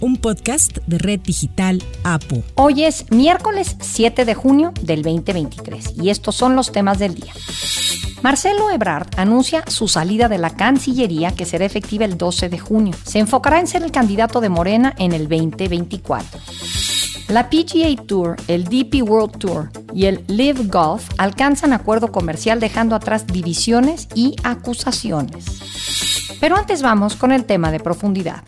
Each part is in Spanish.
un podcast de Red Digital APO. Hoy es miércoles 7 de junio del 2023 y estos son los temas del día. Marcelo Ebrard anuncia su salida de la Cancillería que será efectiva el 12 de junio. Se enfocará en ser el candidato de Morena en el 2024. La PGA Tour, el DP World Tour y el Live Golf alcanzan acuerdo comercial dejando atrás divisiones y acusaciones. Pero antes vamos con el tema de profundidad.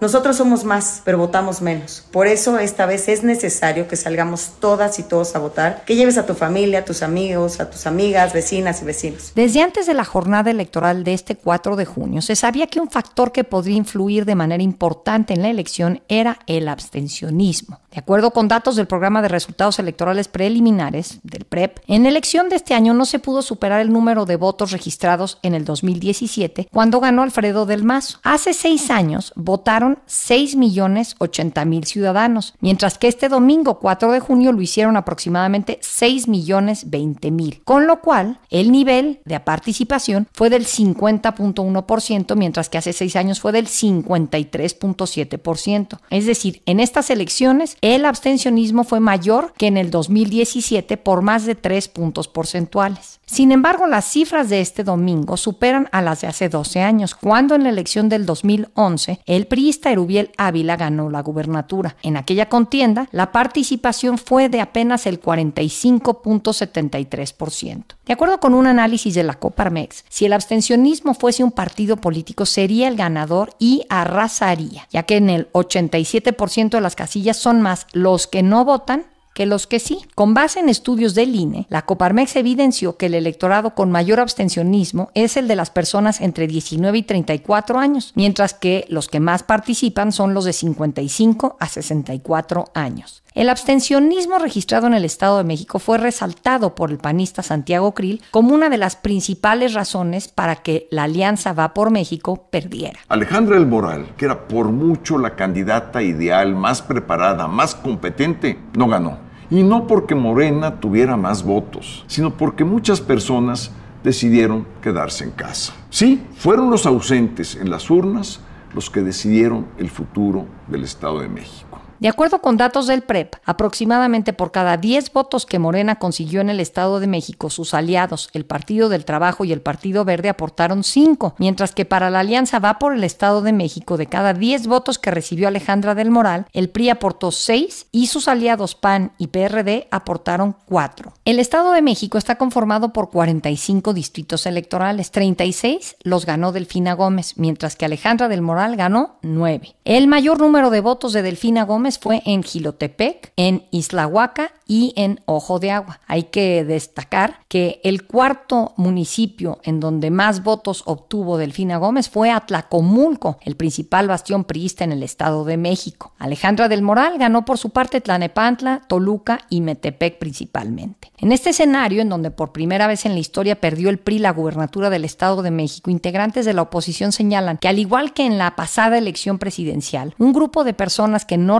Nosotros somos más, pero votamos menos. Por eso esta vez es necesario que salgamos todas y todos a votar, que lleves a tu familia, a tus amigos, a tus amigas, vecinas y vecinos. Desde antes de la jornada electoral de este 4 de junio, se sabía que un factor que podría influir de manera importante en la elección era el abstencionismo. De acuerdo con datos del programa de resultados electorales preliminares, del PREP, en la elección de este año no se pudo superar el número de votos registrados en el 2017, cuando ganó Alfredo del Mazo. Hace seis años votaron 6 millones 80 mil ciudadanos, mientras que este domingo 4 de junio lo hicieron aproximadamente 6 millones 20 mil, con lo cual el nivel de participación fue del 50.1%, mientras que hace seis años fue del 53.7%. Es decir, en estas elecciones el abstencionismo fue mayor que en el 2017 por más de 3 puntos porcentuales. Sin embargo, las cifras de este domingo superan a las de hace 12 años, cuando en la elección del 2011 el priista Erubiel Ávila ganó la gubernatura. En aquella contienda, la participación fue de apenas el 45.73%. De acuerdo con un análisis de la Coparmex, si el abstencionismo fuese un partido político, sería el ganador y arrasaría, ya que en el 87% de las casillas son más los que no votan que los que sí. Con base en estudios del INE, la Coparmex evidenció que el electorado con mayor abstencionismo es el de las personas entre 19 y 34 años, mientras que los que más participan son los de 55 a 64 años. El abstencionismo registrado en el Estado de México fue resaltado por el panista Santiago Krill como una de las principales razones para que la Alianza Va por México perdiera. Alejandra El Moral, que era por mucho la candidata ideal, más preparada, más competente, no ganó. Y no porque Morena tuviera más votos, sino porque muchas personas decidieron quedarse en casa. Sí, fueron los ausentes en las urnas los que decidieron el futuro del Estado de México. De acuerdo con datos del PREP, aproximadamente por cada 10 votos que Morena consiguió en el Estado de México, sus aliados, el Partido del Trabajo y el Partido Verde, aportaron 5, mientras que para la alianza va por el Estado de México, de cada 10 votos que recibió Alejandra del Moral, el PRI aportó 6 y sus aliados PAN y PRD aportaron 4. El Estado de México está conformado por 45 distritos electorales, 36 los ganó Delfina Gómez, mientras que Alejandra del Moral ganó 9. El mayor número de votos de Delfina Gómez fue en Gilotepec, en Islahuaca y en Ojo de Agua. Hay que destacar que el cuarto municipio en donde más votos obtuvo Delfina Gómez fue Atlacomulco, el principal bastión priista en el Estado de México. Alejandra del Moral ganó por su parte Tlanepantla, Toluca y Metepec principalmente. En este escenario, en donde por primera vez en la historia perdió el PRI la gubernatura del Estado de México, integrantes de la oposición señalan que al igual que en la pasada elección presidencial, un grupo de personas que no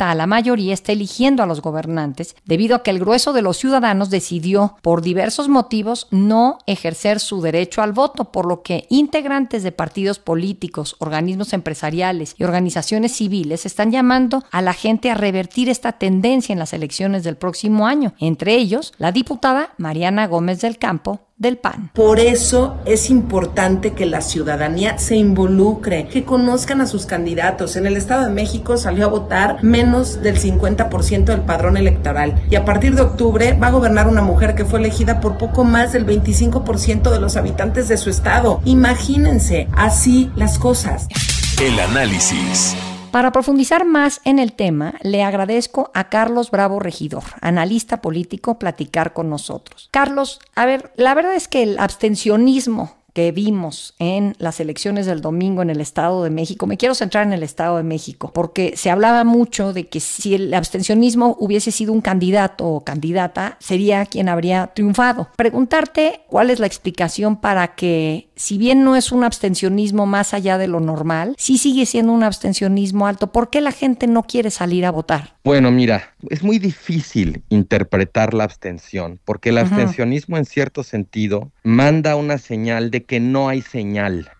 a la mayoría está eligiendo a los gobernantes debido a que el grueso de los ciudadanos decidió, por diversos motivos, no ejercer su derecho al voto, por lo que integrantes de partidos políticos, organismos empresariales y organizaciones civiles están llamando a la gente a revertir esta tendencia en las elecciones del próximo año, entre ellos la diputada Mariana Gómez del Campo del PAN. Por eso es importante que la ciudadanía se involucre, que conozcan a sus candidatos. En el Estado de México salió a votar menos del 50% del padrón electoral y a partir de octubre va a gobernar una mujer que fue elegida por poco más del 25% de los habitantes de su estado. Imagínense, así las cosas. El análisis. Para profundizar más en el tema, le agradezco a Carlos Bravo Regidor, analista político, platicar con nosotros. Carlos, a ver, la verdad es que el abstencionismo que vimos en las elecciones del domingo en el Estado de México. Me quiero centrar en el Estado de México, porque se hablaba mucho de que si el abstencionismo hubiese sido un candidato o candidata, sería quien habría triunfado. Preguntarte cuál es la explicación para que si bien no es un abstencionismo más allá de lo normal, sí sigue siendo un abstencionismo alto. ¿Por qué la gente no quiere salir a votar? Bueno, mira, es muy difícil interpretar la abstención, porque el abstencionismo en cierto sentido manda una señal de que no hay señal.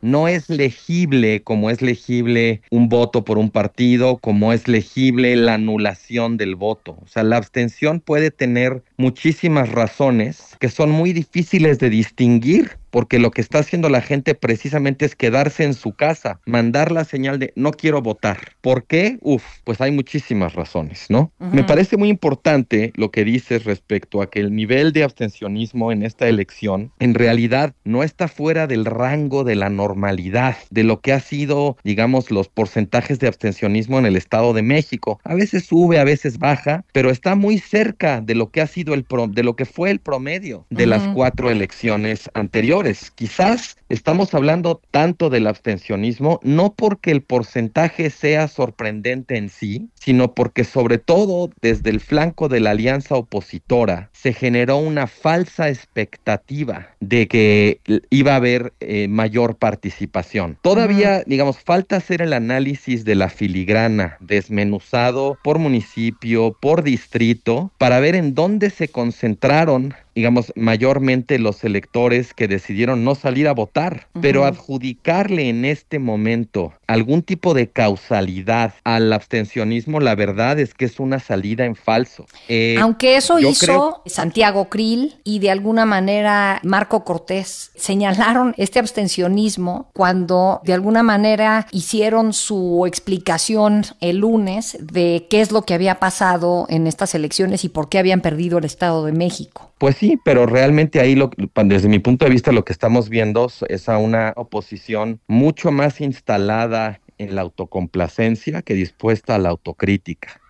No es legible como es legible un voto por un partido, como es legible la anulación del voto. O sea, la abstención puede tener muchísimas razones que son muy difíciles de distinguir porque lo que está haciendo la gente precisamente es quedarse en su casa, mandar la señal de no quiero votar. ¿Por qué? Uf, pues hay muchísimas razones, ¿no? Me parece muy importante lo que dices respecto a que el nivel de abstencionismo en esta elección en realidad no está fuera del rango de la normalidad, de lo que ha sido, digamos, los porcentajes de abstencionismo en el Estado de México. A veces sube, a veces baja, pero está muy cerca de lo que ha sido el pro, de lo que fue el promedio de las cuatro elecciones anteriores Quizás estamos hablando tanto del abstencionismo no porque el porcentaje sea sorprendente en sí, sino porque sobre todo desde el flanco de la alianza opositora se generó una falsa expectativa de que iba a haber eh, mayor participación. Todavía, digamos, falta hacer el análisis de la filigrana desmenuzado por municipio, por distrito, para ver en dónde se concentraron digamos, mayormente los electores que decidieron no salir a votar, pero adjudicarle en este momento algún tipo de causalidad al abstencionismo, la verdad es que es una salida en falso. Eh, Aunque eso hizo Santiago Krill y de alguna manera Marco Cortés señalaron este abstencionismo cuando de alguna manera hicieron su explicación el lunes de qué es lo que había pasado en estas elecciones y por qué habían perdido el Estado de México. Pues sí, pero realmente ahí lo, desde mi punto de vista lo que estamos viendo es a una oposición mucho más instalada en la autocomplacencia que dispuesta a la autocrítica.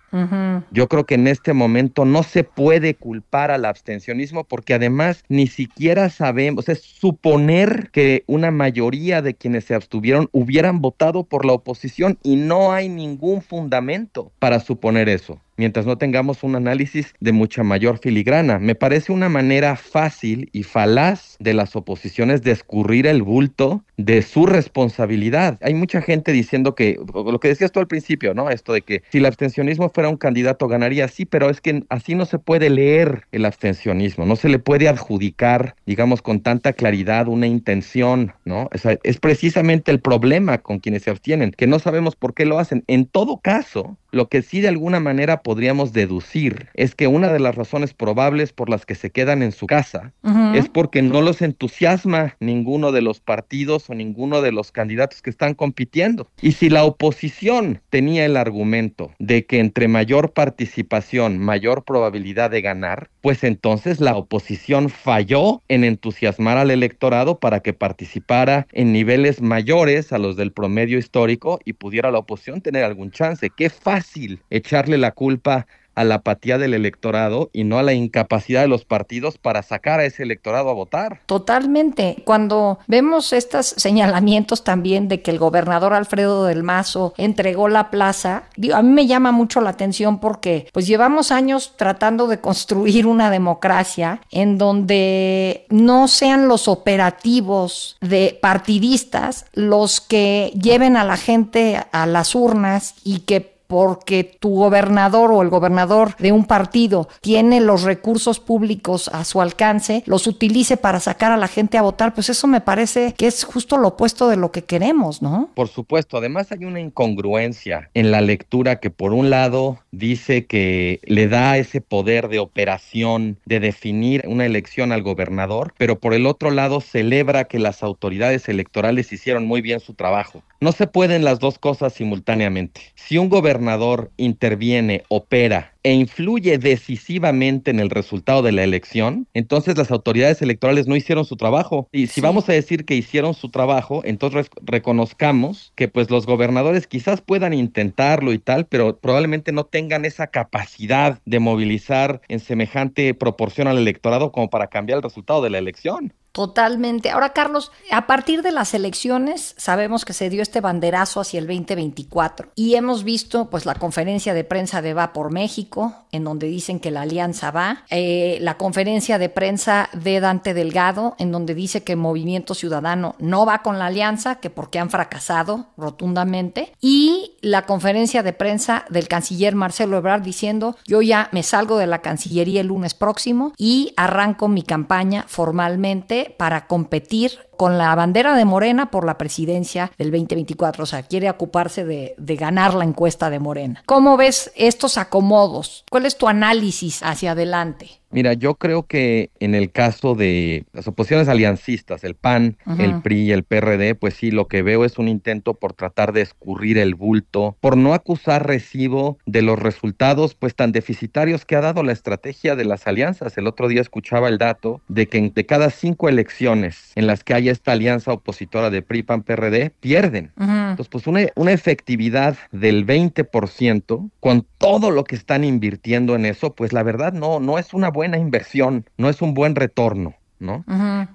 Yo creo que en este momento no se puede culpar al abstencionismo porque además ni siquiera sabemos, es suponer que una mayoría de quienes se abstuvieron hubieran votado por la oposición y no hay ningún fundamento para suponer eso mientras no tengamos un análisis de mucha mayor filigrana. Me parece una manera fácil y falaz de las oposiciones de escurrir el bulto de su responsabilidad. Hay mucha gente diciendo que, lo que decías tú al principio, ¿no? Esto de que si el abstencionismo fuera un candidato ganaría, sí, pero es que así no se puede leer el abstencionismo, no se le puede adjudicar, digamos, con tanta claridad una intención, ¿no? es precisamente el problema con quienes se abstienen, que no sabemos por qué lo hacen. En todo caso, lo que sí de alguna manera podríamos deducir es que una de las razones probables por las que se quedan en su casa es porque no los entusiasma ninguno de los partidos o ninguno de los candidatos que están compitiendo. Y si la oposición tenía el argumento de que entre mayor participación, mayor probabilidad de ganar, pues entonces la oposición falló en entusiasmar al electorado para que participara en niveles mayores a los del promedio histórico y pudiera la oposición tener algún chance. Qué fácil echarle la culpa a la apatía del electorado y no a la incapacidad de los partidos para sacar a ese electorado a votar. Totalmente. Cuando vemos estos señalamientos también de que el gobernador Alfredo del Mazo entregó la plaza, a mí me llama mucho la atención porque pues llevamos años tratando de construir una democracia en donde no sean los operativos de partidistas los que lleven a la gente a las urnas y que porque tu gobernador o el gobernador de un partido tiene los recursos públicos a su alcance, los utilice para sacar a la gente a votar, pues eso me parece que es justo lo opuesto de lo que queremos, ¿no? Por supuesto, además hay una incongruencia en la lectura que por un lado dice que le da ese poder de operación de definir una elección al gobernador, pero por el otro lado celebra que las autoridades electorales hicieron muy bien su trabajo. No se pueden las dos cosas simultáneamente. Si un gobernador interviene, opera e influye decisivamente en el resultado de la elección, entonces las autoridades electorales no hicieron su trabajo. Y si vamos a decir que hicieron su trabajo, entonces reconozcamos que pues los gobernadores quizás puedan intentarlo y tal, pero probablemente no tengan esa capacidad de movilizar en semejante proporción al electorado como para cambiar el resultado de la elección. Totalmente. Ahora, Carlos, a partir de las elecciones sabemos que se dio este banderazo hacia el 2024 y hemos visto pues la conferencia de prensa de Va por México, en donde dicen que la alianza va, eh, la conferencia de prensa de Dante Delgado, en donde dice que Movimiento Ciudadano no va con la alianza, que porque han fracasado rotundamente, y la conferencia de prensa del canciller Marcelo Ebrard diciendo yo ya me salgo de la Cancillería el lunes próximo y arranco mi campaña formalmente para competir con la bandera de Morena por la presidencia del 2024. O sea, quiere ocuparse de, de, ganar la encuesta de Morena. ¿Cómo ves estos acomodos? ¿Cuál es tu análisis hacia adelante? Mira, yo creo que en el caso de las oposiciones aliancistas, el PAN, el PRI y el PRD, pues sí, lo que veo es un intento por tratar de escurrir el bulto, por no acusar recibo de los resultados pues tan deficitarios que ha dado la estrategia de las alianzas. El otro día escuchaba el dato de que de cada cinco elecciones en las que hay esta alianza opositora de PRI, PAN, PRD, pierden. Entonces, pues una, una efectividad del 20% con todo lo que están invirtiendo en eso, pues la verdad no, no es una buena inversión, no es un buen retorno. ¿No?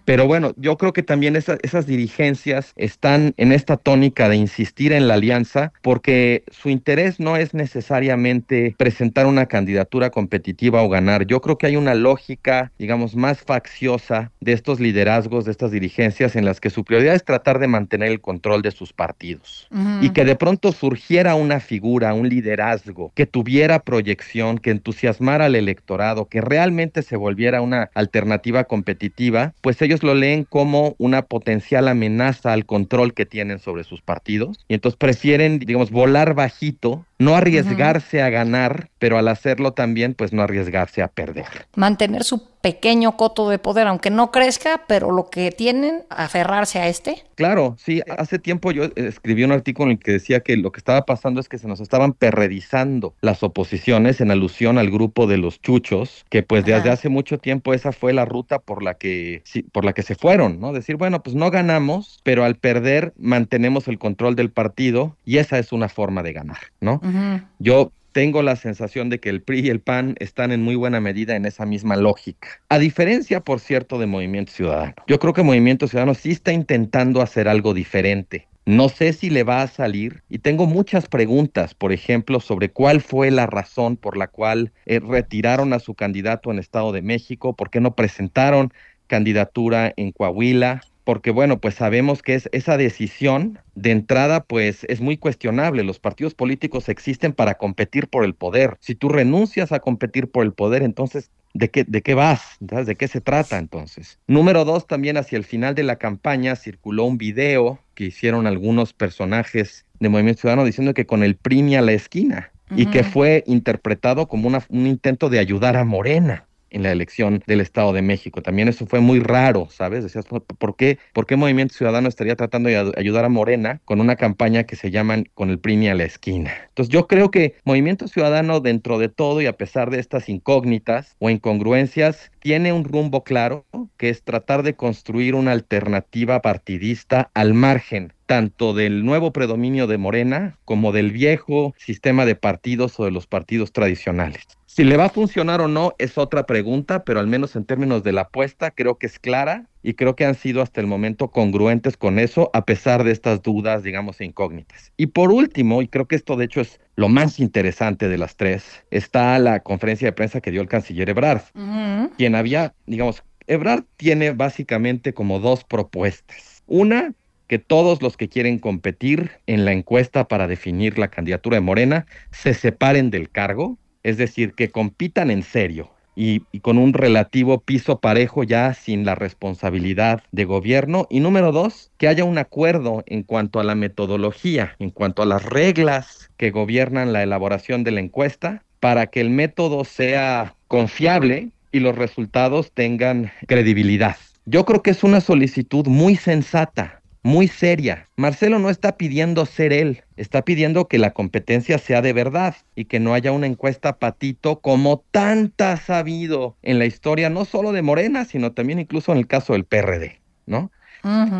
Pero bueno, yo creo que también esas dirigencias están en esta tónica de insistir en la alianza porque su interés no es necesariamente presentar una candidatura competitiva o ganar. Yo creo que hay una lógica, digamos, más facciosa de estos liderazgos, de estas dirigencias en las que su prioridad es tratar de mantener el control de sus partidos y que de pronto surgiera una figura, un liderazgo que tuviera proyección, que entusiasmara al electorado, que realmente se volviera una alternativa competitiva pues ellos lo leen como una potencial amenaza al control que tienen sobre sus partidos y entonces prefieren, digamos, volar bajito, no arriesgarse a ganar, pero al hacerlo también, pues no arriesgarse a perder. Mantener su pequeño coto de poder, aunque no crezca, pero lo que tienen, aferrarse a este. Claro, sí, hace tiempo yo escribí un artículo en el que decía que lo que estaba pasando es que se nos estaban perredizando las oposiciones en alusión al grupo de los chuchos, que pues desde hace mucho tiempo esa fue la ruta por la que por la que se fueron, ¿no? Decir, bueno, pues no ganamos, pero al perder mantenemos el control del partido y esa es una forma de ganar, ¿no? Yo tengo la sensación de que el PRI y el PAN están en muy buena medida en esa misma lógica. A diferencia, por cierto, de Movimiento Ciudadano. Yo creo que Movimiento Ciudadano sí está intentando hacer algo diferente. No sé si le va a salir y tengo muchas preguntas, por ejemplo, sobre cuál fue la razón por la cual eh, retiraron a su candidato en Estado de México, por qué no presentaron candidatura en Coahuila, porque bueno, pues sabemos que es esa decisión de entrada pues es muy cuestionable. Los partidos políticos existen para competir por el poder. Si tú renuncias a competir por el poder, entonces ¿De qué, ¿De qué vas? ¿De qué se trata entonces? Número dos, también hacia el final de la campaña circuló un video que hicieron algunos personajes de Movimiento Ciudadano diciendo que con el PRI a la esquina y que fue interpretado como una, un intento de ayudar a Morena en la elección del Estado de México. También eso fue muy raro, ¿sabes? Decías, ¿por qué, ¿por qué Movimiento Ciudadano estaría tratando de ayudar a Morena con una campaña que se llaman con el PRI a la esquina? Entonces yo creo que Movimiento Ciudadano dentro de todo y a pesar de estas incógnitas o incongruencias, tiene un rumbo claro, que es tratar de construir una alternativa partidista al margen tanto del nuevo predominio de Morena como del viejo sistema de partidos o de los partidos tradicionales. Si le va a funcionar o no es otra pregunta, pero al menos en términos de la apuesta creo que es clara y creo que han sido hasta el momento congruentes con eso a pesar de estas dudas, digamos, incógnitas. Y por último, y creo que esto de hecho es lo más interesante de las tres, está la conferencia de prensa que dio el canciller Ebrard, quien había, digamos, Ebrard tiene básicamente como dos propuestas. Una, que todos los que quieren competir en la encuesta para definir la candidatura de Morena se separen del cargo es decir, que compitan en serio y, con un relativo piso parejo ya sin la responsabilidad de gobierno. Y número dos, que haya un acuerdo en cuanto a la metodología, en cuanto a las reglas que gobiernan la elaboración de la encuesta, para que el método sea confiable y los resultados tengan credibilidad. Yo creo que es una solicitud muy sensata muy seria. Marcelo no está pidiendo ser él, está pidiendo que la competencia sea de verdad y que no haya una encuesta patito como tanta ha sabido en la historia, no solo de Morena, sino también incluso en el caso del PRD, ¿no?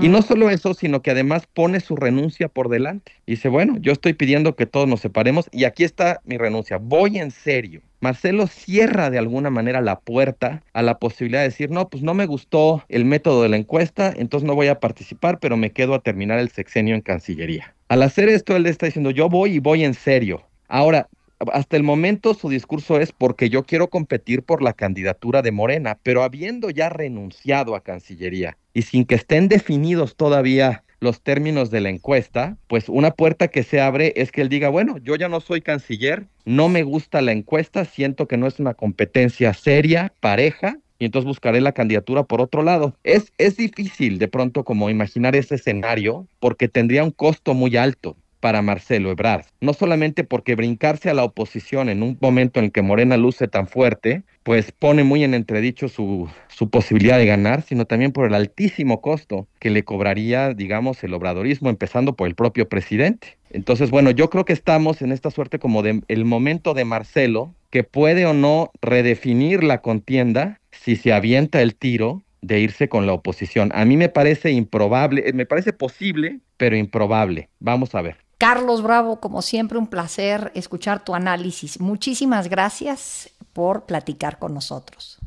Y no solo eso, sino que además pone su renuncia por delante. Y dice, bueno, yo estoy pidiendo que todos nos separemos y aquí está mi renuncia. Voy en serio Marcelo cierra de alguna manera la puerta a la posibilidad de decir, no, pues no me gustó el método de la encuesta, entonces no voy a participar, pero me quedo a terminar el sexenio en Cancillería. Al hacer esto, él está diciendo, yo voy y voy en serio. Ahora, hasta el momento su discurso es porque yo quiero competir por la candidatura de Morena, pero habiendo ya renunciado a Cancillería y sin que estén definidos todavía los términos de la encuesta, pues una puerta que se abre es que él diga, bueno, yo ya no soy canciller, no me gusta la encuesta, siento que no es una competencia seria, pareja, y entonces buscaré la candidatura por otro lado. Es, es difícil de pronto como imaginar ese escenario porque tendría un costo muy alto para Marcelo Ebrard. No solamente porque brincarse a la oposición en un momento en que Morena luce tan fuerte, pues pone muy en entredicho su, su posibilidad de ganar, sino también por el altísimo costo que le cobraría, digamos, el obradorismo, empezando por el propio presidente. Entonces, bueno, yo creo que estamos en esta suerte como de el momento de Marcelo, que puede o no redefinir la contienda si se avienta el tiro de irse con la oposición. A mí me parece improbable, me parece posible, pero improbable. Vamos a ver. Carlos Bravo, como siempre, un placer escuchar tu análisis. Muchísimas gracias por platicar con nosotros.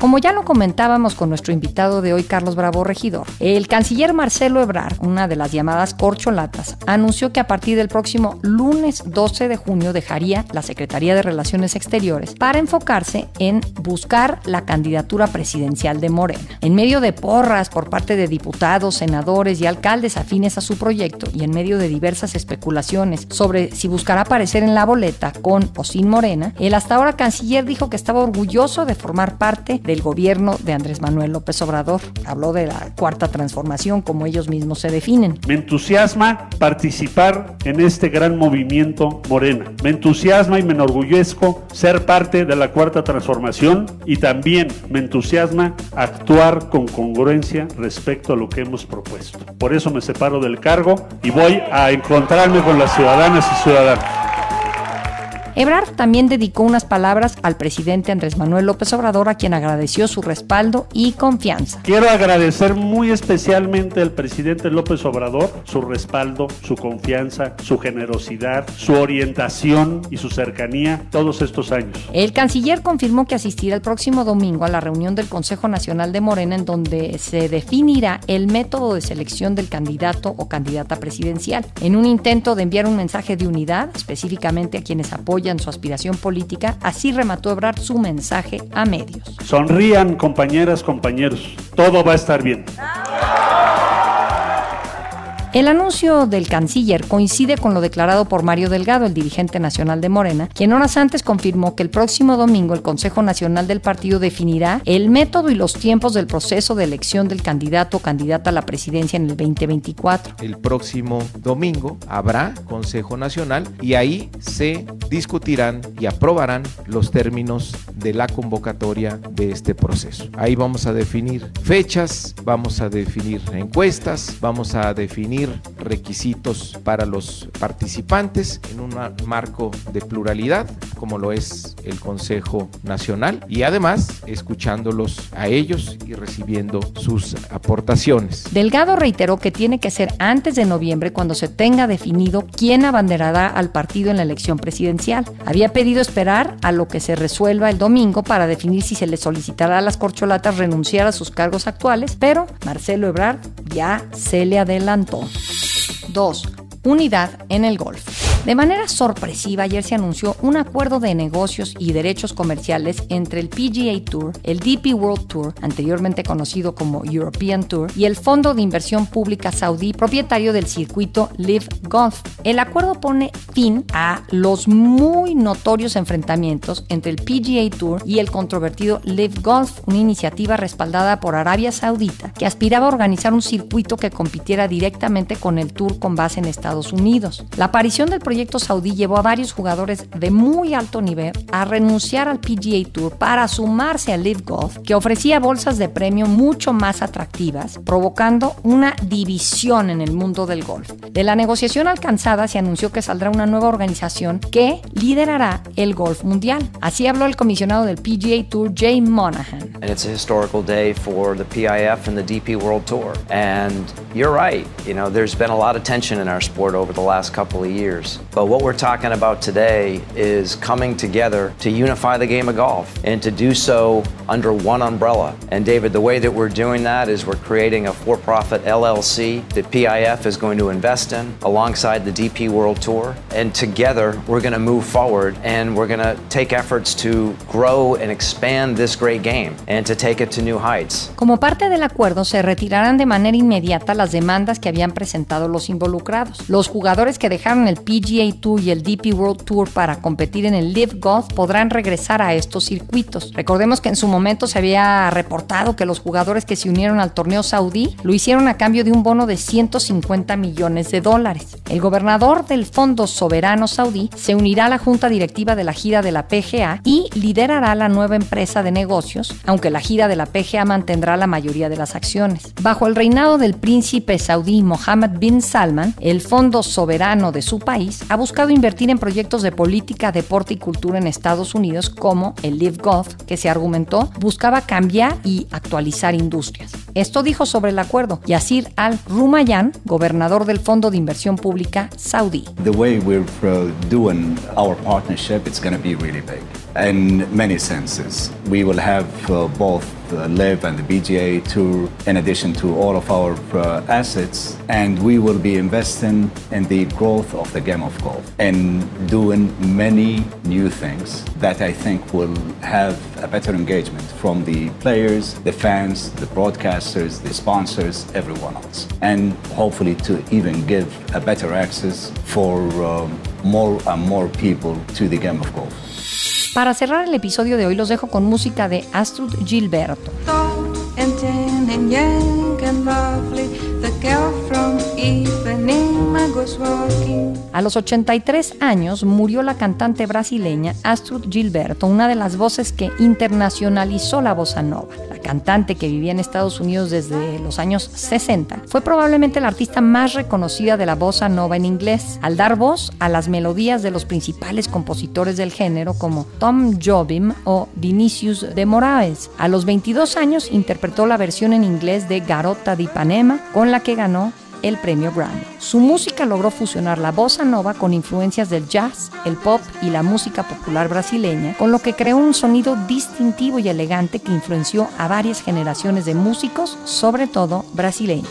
Como ya lo comentábamos con nuestro invitado de hoy, Carlos Bravo Regidor, el canciller Marcelo Ebrard, una de las llamadas corcholatas, anunció que a partir del próximo lunes 12 de junio dejaría la Secretaría de Relaciones Exteriores para enfocarse en buscar la candidatura presidencial de Morena. En medio de porras por parte de diputados, senadores y alcaldes afines a su proyecto y en medio de diversas especulaciones sobre si buscará aparecer en la boleta con o sin Morena, el hasta ahora canciller dijo que estaba orgulloso de formar parte de del gobierno de Andrés Manuel López Obrador. Habló de la cuarta transformación, como ellos mismos se definen. Me entusiasma participar en este gran movimiento Morena. Me entusiasma y me enorgullezco ser parte de la cuarta transformación y también me entusiasma actuar con congruencia respecto a lo que hemos propuesto. Por eso me separo del cargo y voy a encontrarme con las ciudadanas y ciudadanos. Ebrard también dedicó unas palabras al presidente Andrés Manuel López Obrador, a quien agradeció su respaldo y confianza. Quiero agradecer muy especialmente al presidente López Obrador su respaldo, su confianza, su generosidad, su orientación y su cercanía todos estos años. El canciller confirmó que asistirá el próximo domingo a la reunión del Consejo Nacional de Morena en donde se definirá el método de selección del candidato o candidata presidencial, en un intento de enviar un mensaje de unidad específicamente a quienes apoyan en su aspiración política, así remató Ebrard su mensaje a medios. Sonrían, compañeras, compañeros, todo va a estar bien. El anuncio del canciller coincide con lo declarado por Mario Delgado, el dirigente nacional de Morena, quien horas antes confirmó que el próximo domingo el Consejo Nacional del Partido definirá el método y los tiempos del proceso de elección del candidato o candidata a la presidencia en el 2024. El próximo domingo habrá Consejo Nacional y ahí se discutirán y aprobarán los términos de la convocatoria de este proceso. Ahí vamos a definir fechas, vamos a definir encuestas, vamos a definir requisitos para los participantes en un marco de pluralidad, como lo es el Consejo Nacional, y además escuchándolos a ellos y recibiendo sus aportaciones. Delgado reiteró que tiene que ser antes de noviembre cuando se tenga definido quién abanderará al partido en la elección presidencial. Había pedido esperar a lo que se resuelva el domingo para definir si se le solicitará a las corcholatas renunciar a sus cargos actuales, pero Marcelo Ebrard ya se le adelantó. 2. Unidad en el golf. De manera sorpresiva, ayer se anunció un acuerdo de negocios y derechos comerciales entre el PGA Tour, el DP World Tour, anteriormente conocido como European Tour, y el Fondo de Inversión Pública Saudí, propietario del circuito Live Golf. El acuerdo pone fin a los muy notorios enfrentamientos entre el PGA Tour y el controvertido Live Golf, una iniciativa respaldada por Arabia Saudita que aspiraba a organizar un circuito que compitiera directamente con el Tour con base en Estados Unidos. La aparición del proyecto saudí llevó a varios jugadores de muy alto nivel a renunciar al PGA Tour para sumarse al Live Golf, que ofrecía bolsas de premio mucho más atractivas, provocando una división en el mundo del golf. De la negociación alcanzada se anunció que saldrá una nueva organización que liderará el golf mundial. Así habló el comisionado del PGA Tour, Jay Monahan. And it's a historical day for the PIF and the DP World Tour. And you're right, you know, there's been a lot of tension in our sport over the last couple of years. But what we're talking about today is coming together to unify the game of golf and to do so under one umbrella. And David, the way that we're doing that is we're creating a for profit LLC that PIF is going to invest in alongside the DP World Tour. And together, we're going to move forward and we're going to take efforts to grow and expand this great game and to take it to new heights. Como parte del acuerdo, se retirarán de manera inmediata las demandas que habían presentado los involucrados. Los jugadores que dejaron el PGA Tour y el DP World Tour para competir en el Live Golf podrán regresar a estos circuitos. Recordemos que en su momento se había reportado que los jugadores que se unieron al torneo saudí lo hicieron a cambio de un bono de 150 millones de dólares. El gobernador del Fondo Soberano Saudí se unirá a la junta directiva de la gira de la PGA y liderará la nueva empresa de negocios, aunque la gira de la PGA mantendrá la mayoría de las acciones. Bajo el reinado del príncipe saudí Mohammed bin Salman, el Fondo Soberano de su país ha buscado invertir en proyectos de política, deporte y cultura en Estados Unidos como el Live Golf, que se argumentó buscaba cambiar y actualizar industrias. Esto dijo sobre el acuerdo Yasir al-Rumayyan, gobernador del Fondo de Inversión Pública saudí. The way we're uh, doing our partnership, it's going to be really big in many senses. We will have uh, both the LIV and the BGA Tour in addition to all of our uh, assets, and we will be investing in the growth of the game of golf and doing many new things that I think will have a better engagement from the players, the fans, the broadcasters, the sponsors, everyone else, and hopefully to even give a better access for um, more and more people to the game of golf. Para cerrar el episodio de hoy los dejo con música de Astrud Gilberto. A los 83 años murió la cantante brasileña Astrud Gilberto, una de las voces que internacionalizó la bossa nova. La cantante que vivía en Estados Unidos desde los años 60 fue probablemente la artista más reconocida de la bossa nova en inglés, al dar voz a las melodías de los principales compositores del género como Tom Jobim o Vinicius de Moraes. A los 22 años interpretó la versión en inglés de Garota de Ipanema, con la que ganó el premio Grammy. Su música logró fusionar la bossa nova con influencias del jazz, el pop y la música popular brasileña, con lo que creó un sonido distintivo y elegante que influenció a varias generaciones de músicos, sobre todo brasileños.